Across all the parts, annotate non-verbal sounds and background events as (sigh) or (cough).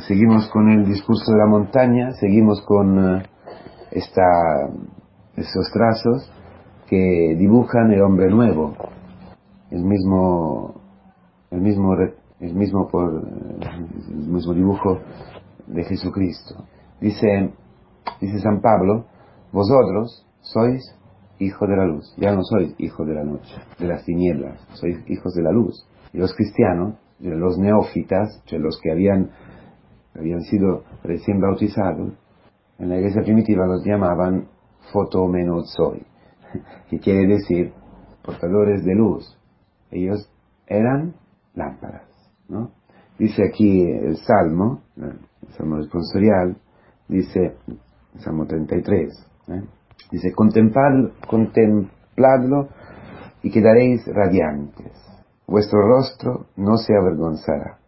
seguimos con el discurso de la montaña, seguimos con eh, esta, estos trazos que dibujan el hombre nuevo, el mismo, el mismo, el mismo, por, el mismo dibujo de Jesucristo. Dice, dice San Pablo, vosotros sois hijos de la luz, ya no sois hijos de la noche, de las tinieblas, sois hijos de la luz. Y los cristianos, los neófitas, los que habían, habían sido recién bautizados, en la iglesia primitiva los llamaban fotomenozoi, (laughs) que quiere decir portadores de luz. Ellos eran lámparas, ¿no? Dice aquí el Salmo, el Salmo responsorial, dice, Salmo 33, ¿eh? dice, contempladlo y quedaréis radiantes, vuestro rostro no se avergonzará.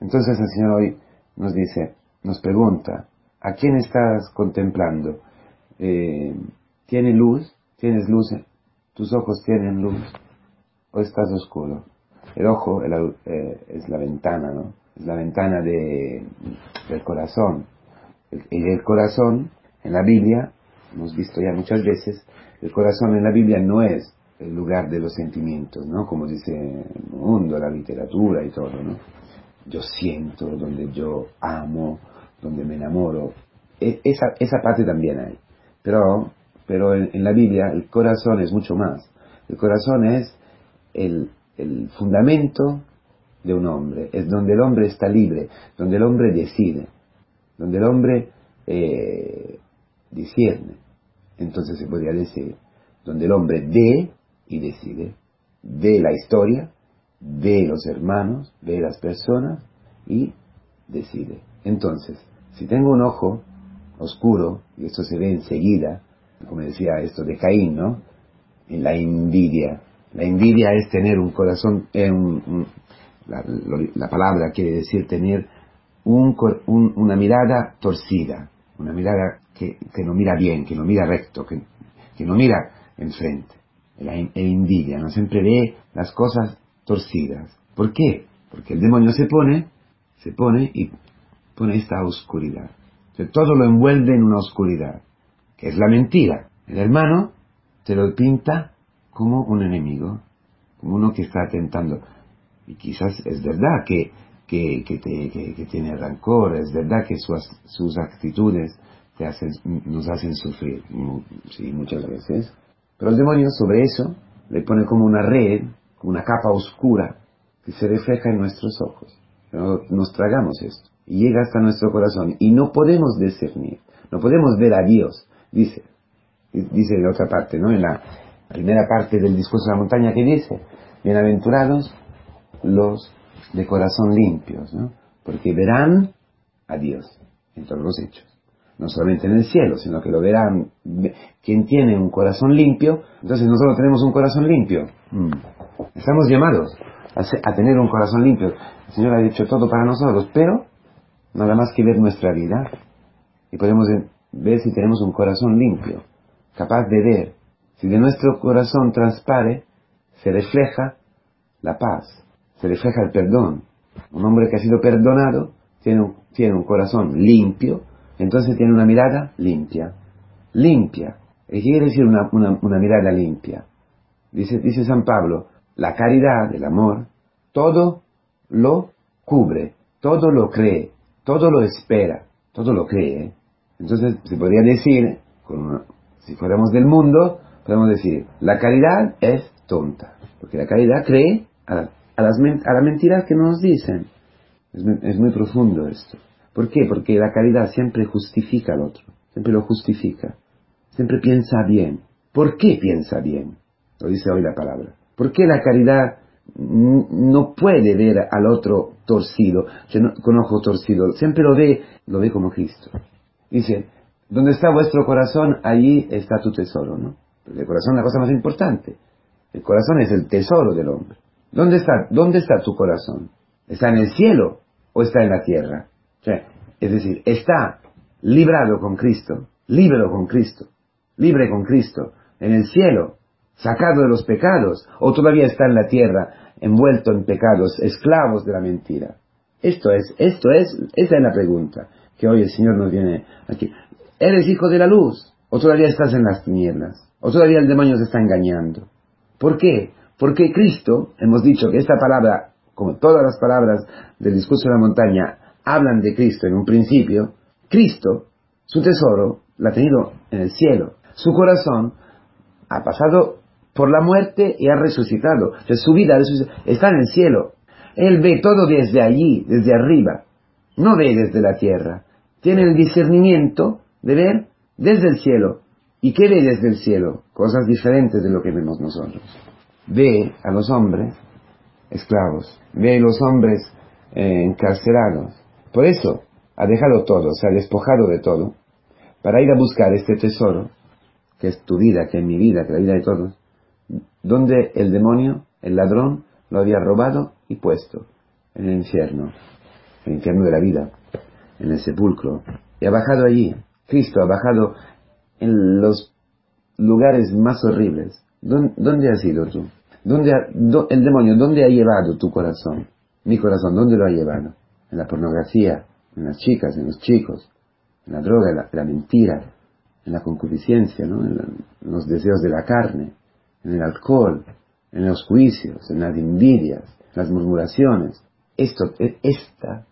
Entonces el Señor hoy nos dice, nos pregunta, ¿a quién estás contemplando? Eh, ¿Tiene luz? ¿Tienes luz? ¿Tus ojos tienen luz? ¿O estás oscuro? El ojo eh, es la ventana, ¿no? Es la ventana de, del corazón. Y el corazón, en la Biblia, hemos visto ya muchas veces, el corazón en la Biblia no es el lugar de los sentimientos, ¿no? Como dice el mundo, la literatura y todo, ¿no? Yo siento, donde yo amo, donde me enamoro. E, esa, esa parte también hay. Pero, pero en, la Biblia el corazón es mucho más. El corazón es el, el fundamento de un hombre, es donde el hombre está libre, donde el hombre decide, donde el hombre eh. Entonces se podría decir, donde el hombre ve y decide, ve la historia, ve los hermanos, ve las personas y decide. Entonces, si tengo un ojo oscuro, y esto se ve enseguida, como decía esto de Caín, ¿no? En la envidia. La envidia es tener un corazón, eh, la, palabra quiere decir tener una mirada torcida, una mirada que, no mira bien, que no mira recto, que, no mira enfrente. La envidia, no siempre ve las cosas torcidas. ¿Por qué? Porque el demonio se pone, se pone y pone esta oscuridad. todo lo envuelve en una oscuridad, que es la mentira. El hermano te lo pinta como un enemigo, como uno que está tentando. Y quizás es verdad que, que, que, tiene rancor, es verdad que sus, sus actitudes te hacen, nos hacen sufrir, sí, muchas veces. Pero el demonio sobre eso le pone como una red, una capa oscura que se refleja en nuestros ojos. Nos tragamos esto y llega hasta nuestro corazón y no podemos discernir, no podemos ver a Dios, dice, dice en otra parte, ¿no? En la primera parte del discurso de la montaña que dice, bienaventurados los de corazón limpios, ¿no? Porque verán a Dios en todos los hechos. No solamente en el cielo, sino que lo verán quien tiene un corazón limpio. Entonces nosotros tenemos un corazón limpio. Mm. Estamos llamados a, tener un corazón limpio. El Señor ha dicho todo para nosotros, pero nada más que ver nuestra vida y podemos ver si tenemos un corazón limpio, capaz de ver si de nuestro corazón transpare, se refleja la paz, se refleja el perdón. Un hombre que ha sido perdonado tiene un, tiene un corazón limpio, entonces tiene una mirada limpia. Limpia. ¿Qué quiere decir una, una, mirada limpia? Dice, dice San Pablo, la caridad, el amor, todo lo cubre, todo lo cree, todo lo espera, todo lo cree.Mente se podría decir, si fuéramos del mundo, podemos decir, la caridad es tonta, porque la caridad cree a, las, a las mentiras que nos dicen. Es muy, profundo esto. ¿Por qué? Porque la caridad siempre justifica al otro, siempre lo justifica, siempre piensa bien. ¿Por qué piensa bien? Lo dice hoy la palabra. ¿Por qué la caridad no puede ver al otro torcido, con ojo torcido? Siempre lo ve, lo ve como Cristo. Dice, donde está vuestro corazón, allí está tu tesoro, ¿no? el corazón es la cosa más importante. El corazón es el tesoro del hombre. ¿Dónde está, dónde está tu corazón? ¿Está en el cielo o está en la tierra? es decir, está librado con Cristo, libre con Cristo, libre con Cristo, en el cielo, sacado de los pecados, o todavía está en la tierra, envuelto en pecados, esclavos de la mentira. Esto es, esto es, esta es la pregunta que hoy el Señor nos viene aquí. ¿Eres hijo de la luz? ¿O todavía estás en las tinieblas? ¿O todavía el demonio se está engañando? ¿Por qué? Porque Cristo, hemos dicho que esta palabra, como todas las palabras del discurso de la montaña, hablan de Cristo en un principio, Cristo, su tesoro, lo ha tenido en el cielo. Su corazón ha pasado por la muerte y ha resucitado. su vida está en el cielo. Él ve todo desde allí, desde arriba. No ve desde la tierra. Tiene el discernimiento de ver desde el cielo. ¿Y qué ve desde el cielo? Cosas diferentes de lo que vemos nosotros. Ve a los hombres esclavos. Ve a los hombres eh, encarcelados. Por eso ha dejado todo, se ha despojado de todo, para ir a buscar este tesoro, que es tu vida, que es mi vida, que es la vida de todos, donde el demonio, el ladrón, lo había robado y puesto en el infierno, el infierno de la vida, en el sepulcro. Y ha bajado allí. Cristo ha bajado en los lugares más horribles. ¿Dónde, has ido tú? ¿Dónde el demonio, ¿dónde ha llevado tu corazón? Mi corazón, ¿dónde lo ha llevado? En la pornografía, en las chicas, en los chicos, en la droga, en la, mentira, en la concupiscencia, ¿no? en los deseos de la carne, en el alcohol, en los juicios, en las envidias, las murmuraciones. Esto, e, esta,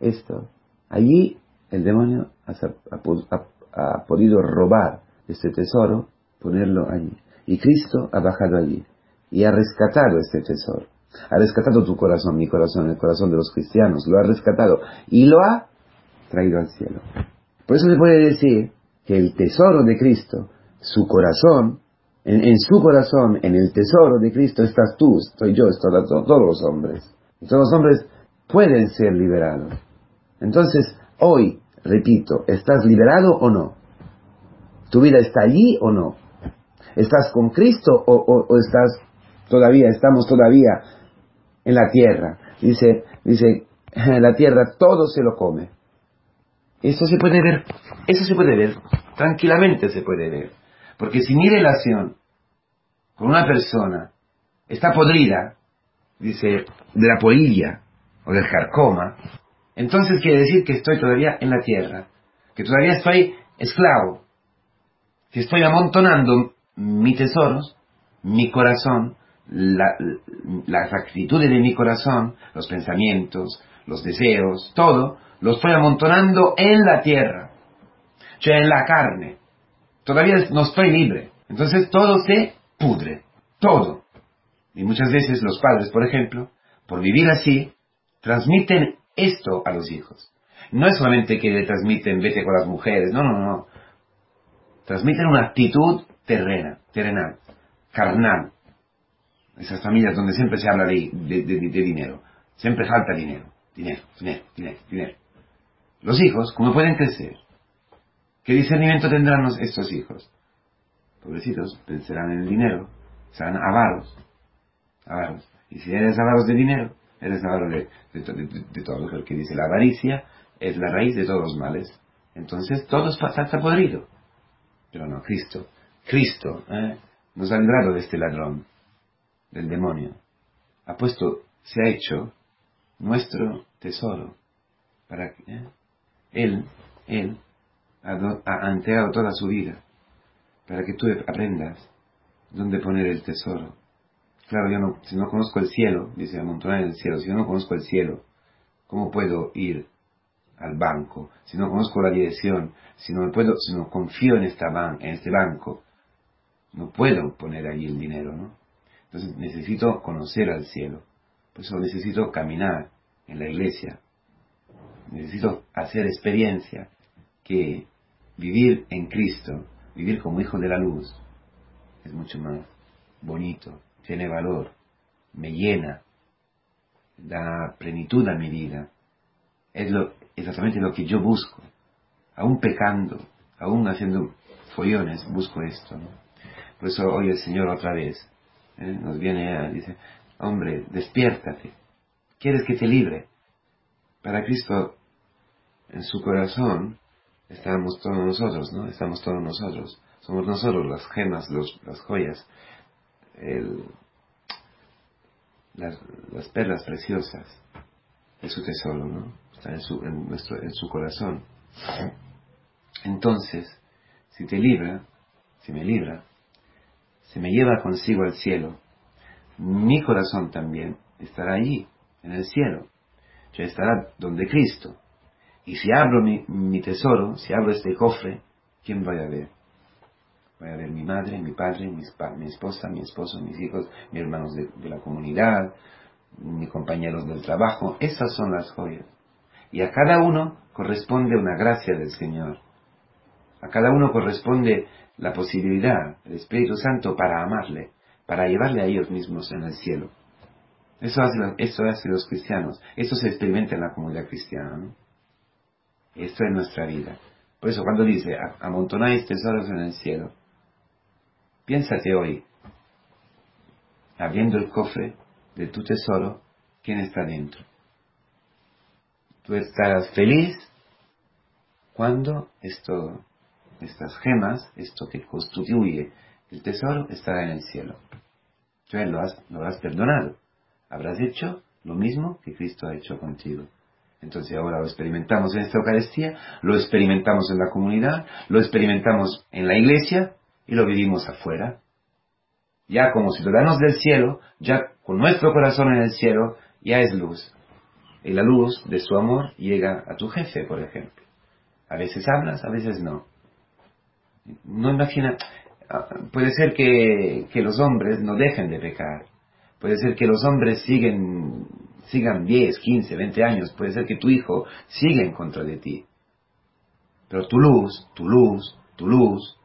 esto, allí el demonio ha, podido robar este tesoro, ponerlo allí. Y Cristo ha bajado allí y ha rescatado este tesoro. Ha rescatado tu corazón, mi corazón, el corazón de los cristianos, lo ha rescatado y lo ha traído al cielo. Por eso se puede decir que el tesoro de Cristo, su corazón, en, su corazón, en el tesoro de Cristo estás tú, estoy yo, estoy todos los hombres. Todos los hombres pueden ser liberados. Entonces, hoy, repito, ¿estás liberado o no? ¿Tu vida está allí o no? ¿Estás con Cristo o, estás todavía, estamos todavía en la tierra? Dice, dice, la tierra todo se lo come. Eso se puede ver, eso se puede ver, tranquilamente se puede ver. Porque si mi relación con una persona está podrida, dice, de la polilla o del carcoma, entonces quiere decir que estoy todavía en la tierra, que todavía estoy esclavo, que estoy amontonando mis tesoros, mi corazón, las actitudes de mi corazón, los pensamientos, los deseos, todo, lo estoy amontonando en la tierra, o sea, en la carne todavía no estoy libre. Entonces todo se pudre, todo. Y muchas veces los padres, por ejemplo, por vivir así, transmiten esto a los hijos. No es solamente que le transmiten vete con las mujeres, no, no, no. Transmiten una actitud terrena, terrenal, carnal. Esas familias donde siempre se habla de, de dinero, siempre falta dinero, dinero, dinero, dinero, dinero. Los hijos, ¿cómo pueden crecer? ¿Qué discernimiento tendrán estos hijos? Pobrecitos, pensarán en el dinero, serán avaros, avaros. Y si eres avaros de dinero, eres avaro de, de, todo lo que dice la avaricia es la raíz de todos los males. Entonces todo está podrido. Pero no, Cristo, Cristo ¿eh? nos ha librado de este ladrón, del demonio. Ha puesto, se ha hecho nuestro tesoro para ¿eh? Él, Él ha, entregado toda su vida para que tú aprendas dónde poner el tesoro. Claro, yo no, si no conozco el cielo, dice amontonar el cielo, si yo no conozco el cielo, ¿cómo puedo ir al banco? Si no conozco la dirección, si no puedo, si no confío en esta en este banco, no puedo poner allí el dinero, ¿no? Entonces necesito conocer al cielo. Por eso necesito caminar en la iglesia. Necesito hacer experiencia que vivir en Cristo, vivir como hijo de la luz, es mucho más bonito, tiene valor, me llena, da plenitud a mi vida. Es lo, exactamente lo que yo busco. Aún pecando, aún haciendo follones, busco esto. Por eso hoy el Señor otra vez ¿eh? nos viene a dice, hombre, despiértate. ¿Quieres que te libre? Para Cristo, en su corazón, estamos todos nosotros, ¿no? Estamos todos nosotros. Somos nosotros las gemas, las joyas, las, perlas preciosas. es su tesoro, ¿no? Está en su, en nuestro, en su corazón. Entonces, si te libra, si me libra, se me lleva consigo al cielo, mi corazón también estará allí, en el cielo. Ya estará donde Cristo. Y si abro mi, tesoro, si abro este cofre, ¿quién voy a ver? Voy a ver mi madre, mi padre, mi, esposa, mi esposo, mis hijos, mis hermanos de, la comunidad, mis compañeros del trabajo. Esas son las joyas. Y a cada uno corresponde una gracia del Señor. A cada uno corresponde la posibilidad, el Espíritu Santo para amarle, para llevarle a ellos mismos en el cielo. Eso hace, eso hace los cristianos. Eso se experimenta en la comunidad cristiana. ¿no? Esto es nuestra vida. Por eso cuando dice, amontonáis tesoros en el cielo, piénsate hoy, abriendo el cofre de tu tesoro, ¿quién está dentro? Tú estarás feliz cuando esto, estas gemas, esto que constituye el tesoro, estará en el cielo. Tú lo has, lo has perdonado. Habrás hecho lo mismo que Cristo ha hecho contigo. Entonces ahora lo experimentamos en esta Eucaristía, lo experimentamos en la comunidad, lo experimentamos en la iglesia y lo vivimos afuera. Ya como ciudadanos del cielo, ya con nuestro corazón en el cielo, ya es luz. Y la luz de su amor llega a tu jefe, por ejemplo. A veces hablas, a veces no. No imagina, ah, puede ser que, que los hombres no dejen de pecar. Puede ser que los hombres siguen sigan 10, 15, 20 años, puede ser que tu hijo siga en contra de ti. Pero tu luz, tu luz, tu luz,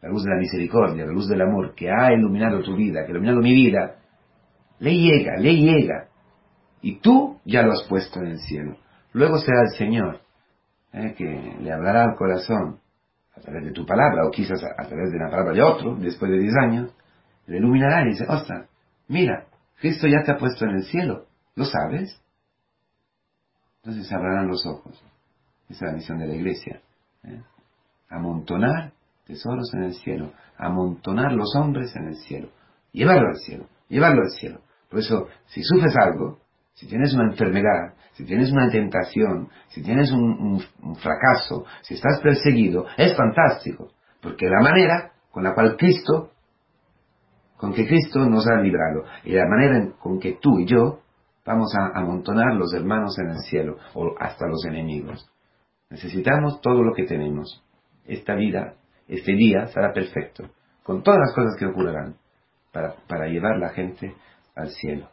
la luz de la misericordia, la luz del amor que ha iluminado tu vida, que ha iluminado mi vida, le llega, le llega. Y tú ya lo has puesto en el cielo. Luego será el Señor eh, que le hablará al corazón a través de tu palabra, o quizás a, través de la palabra de otro, después de 10 años, le iluminará y dice, ostras, mira, Cristo ya te ha puesto en el cielo. ¿Lo sabes? Entonces se los ojos. Esa es la misión de la iglesia. ¿eh? Amontonar tesoros en el cielo. Amontonar los hombres en el cielo. Llevarlo al cielo. Llevarlo al cielo. Por eso, si sufres algo, si tienes una enfermedad, si tienes una tentación, si tienes un, un, fracaso, si estás perseguido, es fantástico. Porque la manera con la cual Cristo, con que Cristo nos ha librado, y la manera con que tú y yo Vamos a amontonar los hermanos en el cielo o hasta los enemigos. Necesitamos todo lo que tenemos. Esta vida, este día será perfecto, con todas las cosas que ocurrirán, para, para llevar la gente al cielo.